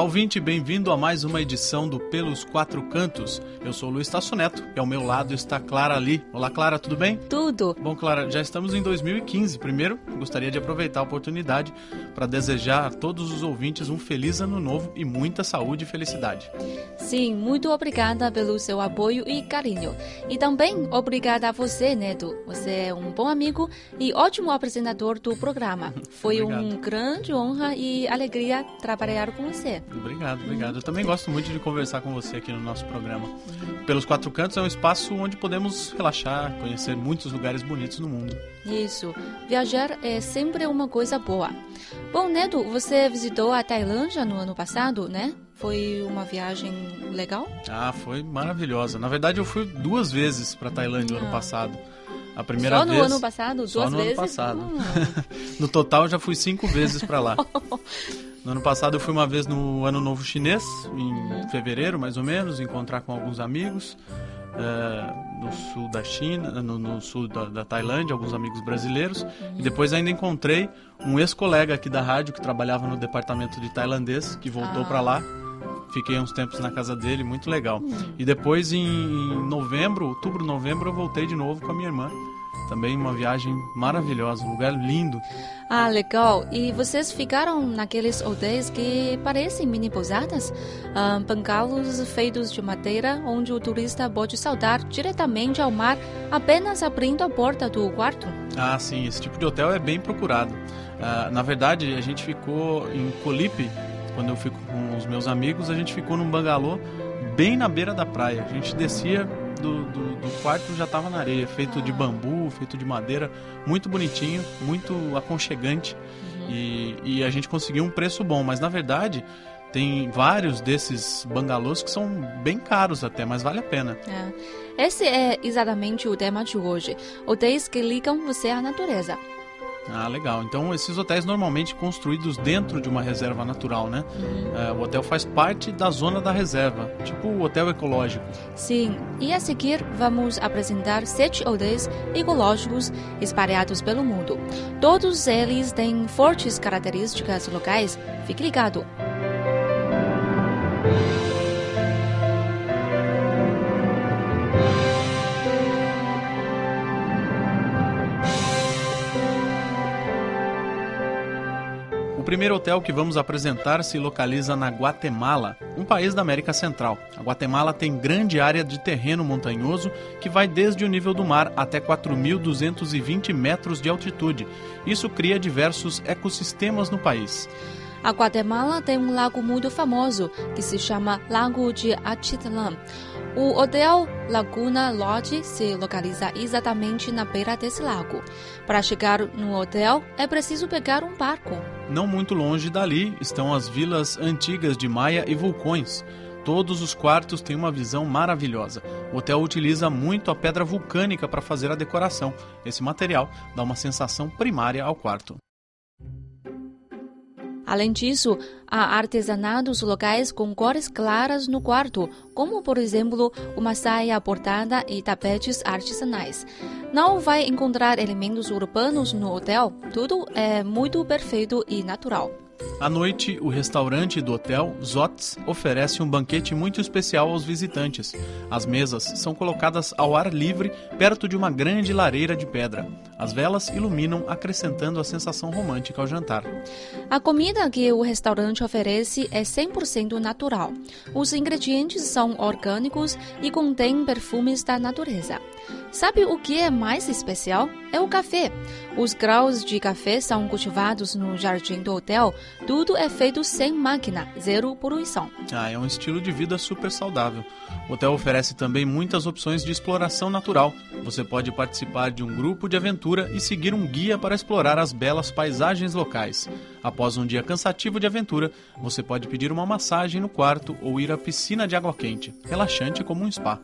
Olá, ouvinte, bem-vindo a mais uma edição do Pelos Quatro Cantos. Eu sou o Luiz Tasso Neto e ao meu lado está Clara Ali. Olá, Clara, tudo bem? Tudo. Bom, Clara, já estamos em 2015. Primeiro, gostaria de aproveitar a oportunidade para desejar a todos os ouvintes um feliz ano novo e muita saúde e felicidade. Sim, muito obrigada pelo seu apoio e carinho. E também obrigada a você, Neto. Você é um bom amigo e ótimo apresentador do programa. Foi uma grande honra e alegria trabalhar com você. Obrigado, obrigado. Eu também gosto muito de conversar com você aqui no nosso programa. Pelos Quatro Cantos é um espaço onde podemos relaxar, conhecer muitos lugares bonitos no mundo. Isso. Viajar é sempre uma coisa boa. Bom, Neto, você visitou a Tailândia no ano passado, né? Foi uma viagem legal? Ah, foi maravilhosa. Na verdade, eu fui duas vezes para Tailândia no ah. ano passado. A primeira Só no vez, ano passado? Duas só no vezes? ano passado. Ah. no total, já fui cinco vezes para lá. No ano passado eu fui uma vez no Ano Novo Chinês, em fevereiro mais ou menos, encontrar com alguns amigos uh, no sul da China, no, no sul da, da, Tailândia, alguns amigos brasileiros. E depois ainda encontrei um ex-colega aqui da rádio que trabalhava no departamento de tailandês, que voltou Ah. para lá. Fiquei uns tempos na casa dele, muito legal. E depois em, em novembro, outubro, novembro, eu voltei de novo com a minha irmã. Também uma viagem maravilhosa, um lugar lindo. Ah, legal. E vocês ficaram naqueles hotéis que parecem mini pousadas? Ah, bangalos feitos de madeira, onde o turista pode saltar diretamente ao mar apenas abrindo a porta do quarto? Ah, sim, esse tipo de hotel é bem procurado. Ah, na verdade, a gente ficou em Colipe, quando eu fico com os meus amigos, a gente ficou num bangalô bem na beira da praia. A gente descia do, do, do quarto já estava na areia, feito de bambu, feito de madeira, muito bonitinho, muito aconchegante. E, e a gente conseguiu um preço bom, mas na verdade tem vários desses bangalôs que são bem caros até, mas vale a pena. É. Esse é exatamente o tema de hoje. Hotéis que ligam você à natureza. Ah, legal. Então, esses hotéis normalmente construídos dentro de uma reserva natural, né? É, o hotel faz parte da zona da reserva, tipo o hotel ecológico. Sim, e a seguir vamos apresentar sete hotéis ecológicos espalhados pelo mundo. Todos eles têm fortes características locais. Fique ligado. Primeiro hotel que vamos apresentar se localiza na Guatemala, um país da América Central. A Guatemala tem grande área de terreno montanhoso que vai desde o nível do mar até 4.220 metros de altitude. Isso cria diversos ecossistemas no país. A Guatemala tem um lago muito famoso que se chama Lago de Atitlan. O hotel Laguna Lodge se localiza exatamente na beira desse lago. Para chegar no hotel, é preciso pegar um barco. Não muito longe dali estão as vilas antigas de Maia e Vulcões. Todos os quartos têm uma visão maravilhosa. O hotel utiliza muito a pedra vulcânica para fazer a decoração. Esse material dá uma sensação primária ao quarto. Além disso, há artesanatos locais com cores claras no quarto, como por exemplo uma saia bordada e tapetes artesanais. Não vai encontrar elementos urbanos no hotel, tudo é muito perfeito e natural. À noite, o restaurante do hotel, Zots, oferece um banquete muito especial aos visitantes. As mesas são colocadas ao ar livre, perto de uma grande lareira de pedra. As velas iluminam, acrescentando a sensação romântica ao jantar. A comida que o restaurante oferece é 100% natural. Os ingredientes são orgânicos e contêm perfumes da natureza. Sabe o que é mais especial? É o café. Os grãos de café são cultivados no jardim do hotel. Tudo é feito sem máquina, zero poluição. Ah, é um estilo de vida super saudável. O hotel oferece também muitas opções de exploração natural. Você pode participar de um grupo de aventura e seguir um guia para explorar as belas paisagens locais. Após um dia cansativo de aventura, você pode pedir uma massagem no quarto ou ir à piscina de água quente, relaxante como um spa.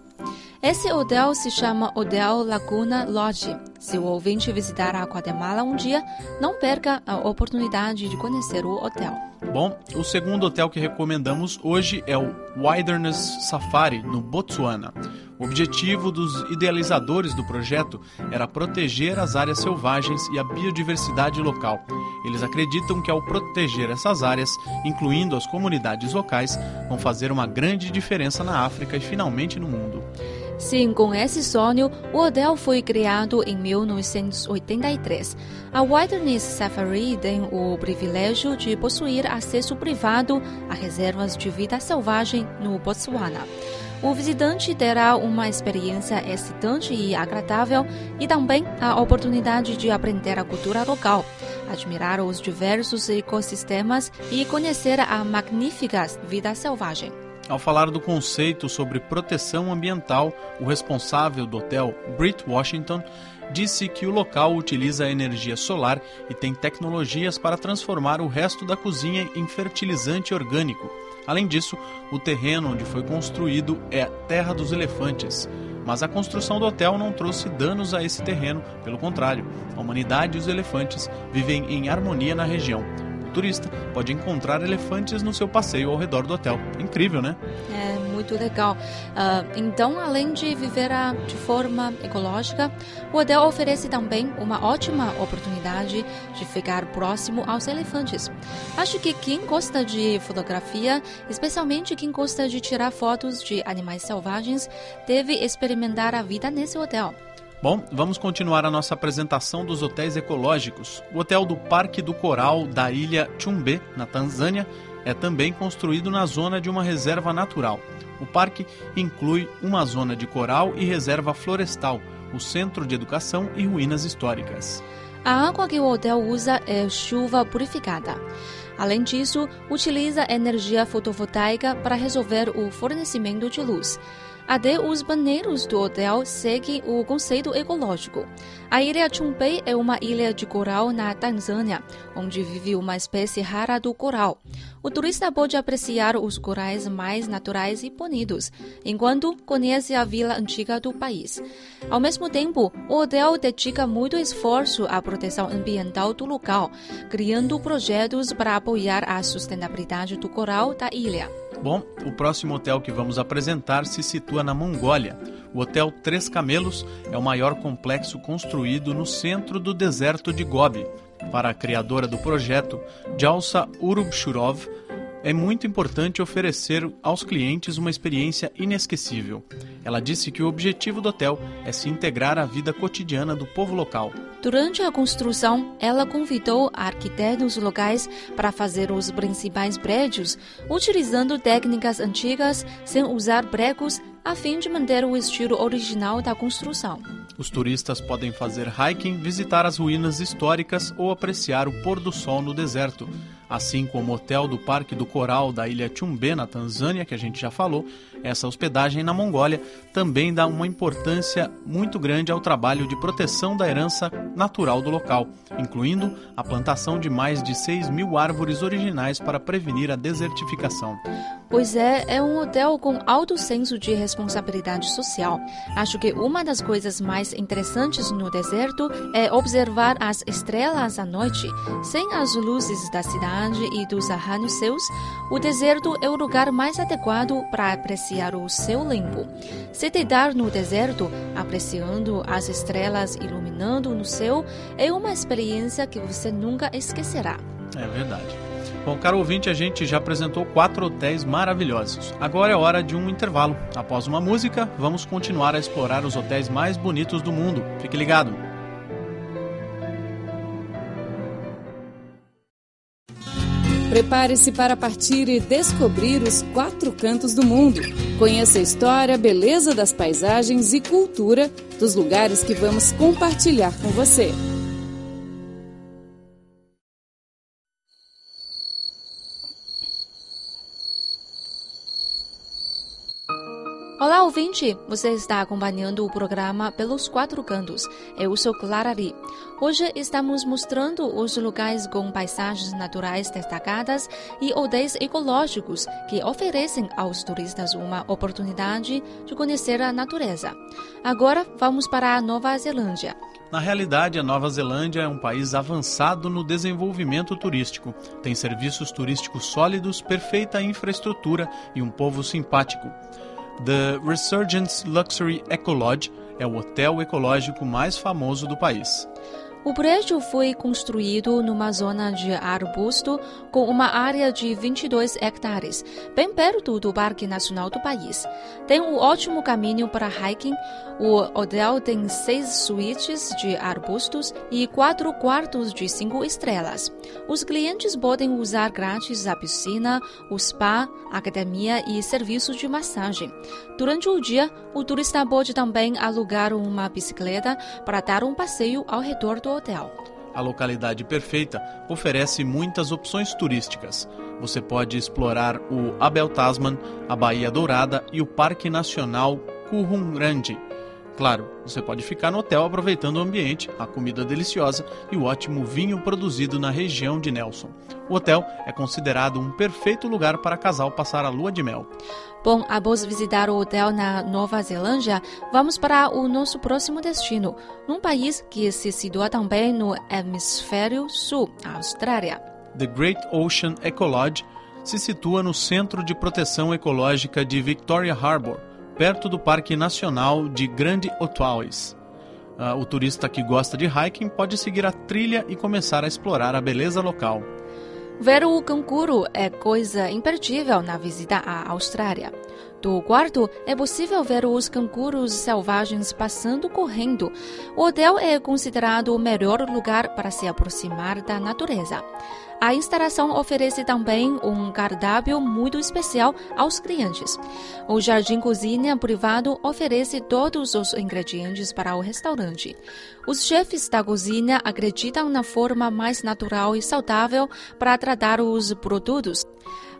Esse hotel se chama Hotel Laguna Lodge. Se o ouvinte visitar a Guatemala um dia, não perca a oportunidade de conhecer o hotel. Bom, o segundo hotel que recomendamos hoje é o Wilderness Safari, no Botsuana. O objetivo dos idealizadores do projeto era proteger as áreas selvagens e a biodiversidade local. Eles acreditam que ao proteger essas áreas, incluindo as comunidades locais, vão fazer uma grande diferença na África e finalmente no mundo. Sim, com esse sonho, o hotel foi criado em 1983. A Wilderness Safari tem o privilégio de possuir acesso privado a reservas de vida selvagem no Botswana. O visitante terá uma experiência excitante e agradável e também a oportunidade de aprender a cultura local, admirar os diversos ecossistemas e conhecer a magnífica vida selvagem. Ao falar do conceito sobre proteção ambiental, o responsável do hotel, Britt Washington, disse que o local utiliza energia solar e tem tecnologias para transformar o resto da cozinha em fertilizante orgânico. Além disso, o terreno onde foi construído é Terra dos Elefantes. Mas a construção do hotel não trouxe danos a esse terreno, pelo contrário, a humanidade e os elefantes vivem em harmonia na região turista pode encontrar elefantes no seu passeio ao redor do hotel. Incrível, né? É muito legal. Uh, então, além de viver a, de forma ecológica, o hotel oferece também uma ótima oportunidade de ficar próximo aos elefantes. Acho que quem gosta de fotografia, especialmente quem gosta de tirar fotos de animais selvagens, deve experimentar a vida nesse hotel. Bom, vamos continuar a nossa apresentação dos hotéis ecológicos. O hotel do Parque do Coral da ilha Chumbe, na Tanzânia, é também construído na zona de uma reserva natural. O parque inclui uma zona de coral e reserva florestal, o centro de educação e ruínas históricas. A água que o hotel usa é chuva purificada. Além disso, utiliza energia fotovoltaica para resolver o fornecimento de luz. Até os banheiros do hotel seguem o conceito ecológico. A ilha Chumbei é uma ilha de coral na Tanzânia, onde vive uma espécie rara do coral. O turista pode apreciar os corais mais naturais e bonitos, enquanto conhece a vila antiga do país. Ao mesmo tempo, o hotel dedica muito esforço à proteção ambiental do local, criando projetos para apoiar a sustentabilidade do coral da ilha. Bom, o próximo hotel que vamos apresentar se situa na Mongólia. O Hotel Três Camelos é o maior complexo construído no centro do deserto de Gobi. Para a criadora do projeto, Jalsa Urubshurov, é muito importante oferecer aos clientes uma experiência inesquecível. Ela disse que o objetivo do hotel é se integrar à vida cotidiana do povo local. Durante a construção, ela convidou arquitetos locais para fazer os principais prédios, utilizando técnicas antigas sem usar pregos, a fim de manter o estilo original da construção. Os turistas podem fazer hiking, visitar as ruínas históricas ou apreciar o pôr do sol no deserto. Assim como o hotel do Parque do Coral da ilha Chumbe, na Tanzânia, que a gente já falou, essa hospedagem na Mongólia também dá uma importância muito grande ao trabalho de proteção da herança natural do local, incluindo a plantação de mais de 6 mil árvores originais para prevenir a desertificação. Pois é, é um hotel com alto senso de responsabilidade social. Acho que uma das coisas mais interessantes no deserto é observar as estrelas à noite. Sem as luzes da cidade e dos arranha-céus, o deserto é o lugar mais adequado para apreciar o céu limpo. Se deitar no deserto, apreciando as estrelas iluminando no céu, é uma experiência que você nunca esquecerá. É verdade. Bom, caro ouvinte, a gente já apresentou quatro hotéis maravilhosos. Agora é hora de um intervalo. Após uma música, vamos continuar a explorar os hotéis mais bonitos do mundo. Fique ligado! Prepare-se para partir e descobrir os quatro cantos do mundo. Conheça a história, beleza das paisagens e cultura dos lugares que vamos compartilhar com você. Ouvinte! Você está acompanhando o programa Pelos Quatro Cantos. Eu sou Clara. Hoje estamos mostrando os lugares com paisagens naturais destacadas e hotéis ecológicos que oferecem aos turistas uma oportunidade de conhecer a natureza. Agora vamos para a Nova Zelândia. Na realidade, a Nova Zelândia é um país avançado no desenvolvimento turístico. Tem serviços turísticos sólidos, perfeita infraestrutura e um povo simpático. The Resurgence Luxury Ecolodge é o hotel ecológico mais famoso do país. O prédio foi construído numa zona de arbusto com uma área de 22 hectares, bem perto do Parque Nacional do país. Tem um ótimo caminho para hiking. O hotel tem seis suítes de arbustos e quatro quartos de cinco estrelas. Os clientes podem usar grátis a piscina, o spa, academia e serviços de massagem. Durante o dia, o turista pode também alugar uma bicicleta para dar um passeio ao redor do hotel. A localidade perfeita oferece muitas opções turísticas. Você pode explorar o Abel Tasman, a Baía Dourada e o Parque Nacional Kurrungrande. Claro, você pode ficar no hotel aproveitando o ambiente, a comida deliciosa e o ótimo vinho produzido na região de Nelson. O hotel é considerado um perfeito lugar para casal passar a lua de mel. Bom, após visitar o hotel na Nova Zelândia, vamos para o nosso próximo destino, num país que se situa também no hemisfério sul, a Austrália. The Great Ocean Ecolodge se situa no Centro de Proteção Ecológica de Victoria Harbour perto do Parque Nacional de Grande Otwais. Uh, o turista que gosta de hiking pode seguir a trilha e começar a explorar a beleza local. Ver o canguru é coisa imperdível na visita à Austrália. Do quarto, é possível ver os cangurus selvagens passando correndo. O hotel é considerado o melhor lugar para se aproximar da natureza. A instalação oferece também um cardápio muito especial aos clientes. O Jardim Cozinha Privado oferece todos os ingredientes para o restaurante. Os chefes da cozinha acreditam na forma mais natural e saudável para tratar os produtos.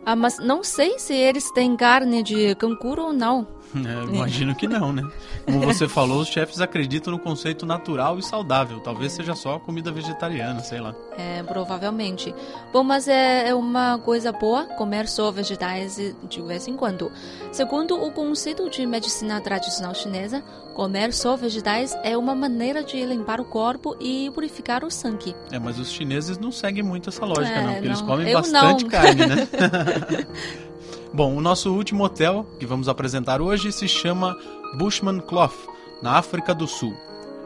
Ah, mas não sei se eles têm carne de canguru ou não. É, imagino que não, né? Como você falou, os chefes acreditam no conceito natural e saudável. Talvez seja só comida vegetariana, sei lá. É, provavelmente. Bom, mas é, é uma coisa boa comer só vegetais de vez em quando. Segundo o conceito de medicina tradicional chinesa, comer só vegetais é uma maneira de limpar o corpo e purificar o sangue. É, mas os chineses não seguem muito essa lógica, é, não, porque não. eles comem Eu bastante não. carne, né? Bom, o nosso último hotel que vamos apresentar hoje se chama Bushman Clough, na África do Sul.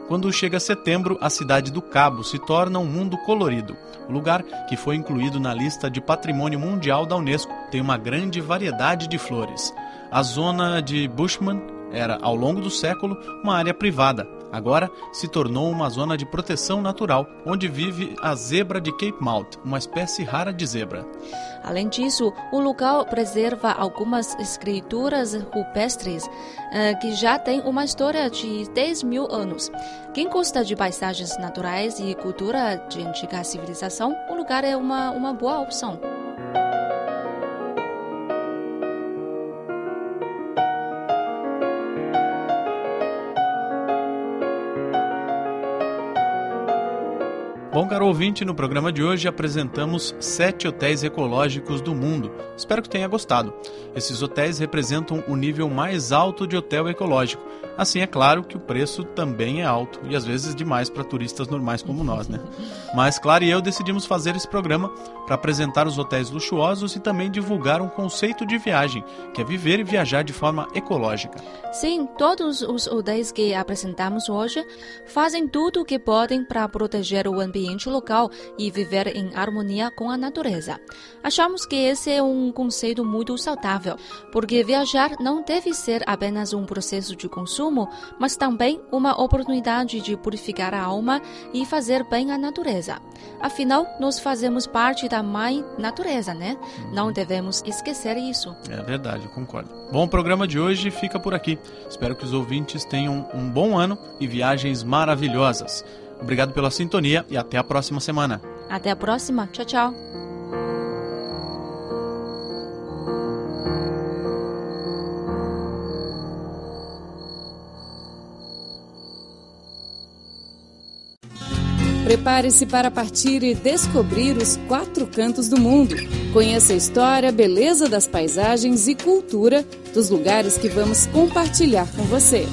Quando chega setembro, a cidade do Cabo se torna um mundo colorido. O lugar, que foi incluído na lista de Patrimônio Mundial da Unesco, tem uma grande variedade de flores. A zona de Bushman era, ao longo do século, uma área privada. Agora se tornou uma zona de proteção natural, onde vive a zebra de Cape Mount, uma espécie rara de zebra. Além disso, o local preserva algumas escrituras rupestres uh, que já têm uma história de 10 mil anos. Quem gosta de paisagens naturais e cultura de antiga civilização, o lugar é uma, uma boa opção. Caro ouvinte, no programa de hoje apresentamos sete hotéis ecológicos do mundo. Espero que tenha gostado. Esses hotéis representam o nível mais alto de hotel ecológico. Assim, é claro que o preço também é alto e às vezes demais para turistas normais como nós, né? Mas Clara e eu decidimos fazer esse programa para apresentar os hotéis luxuosos e também divulgar um conceito de viagem, que é viver e viajar de forma ecológica. Sim, todos os hotéis que apresentamos hoje fazem tudo o que podem para proteger o ambiente local e viver em harmonia com a natureza. Achamos que esse é um conceito muito saudável, porque viajar não deve ser apenas um processo de consumo, mas também uma oportunidade de purificar a alma e fazer bem à natureza. Afinal, nós fazemos parte da mãe natureza, né? Não devemos esquecer isso. É verdade, eu concordo. Bom, o programa de hoje fica por aqui. Espero que os ouvintes tenham um bom ano e viagens maravilhosas. Obrigado pela sintonia e até a próxima semana. Até a próxima. Tchau, tchau. Prepare-se para partir e descobrir os quatro cantos do mundo. Conheça a história, beleza das paisagens e cultura dos lugares que vamos compartilhar com você.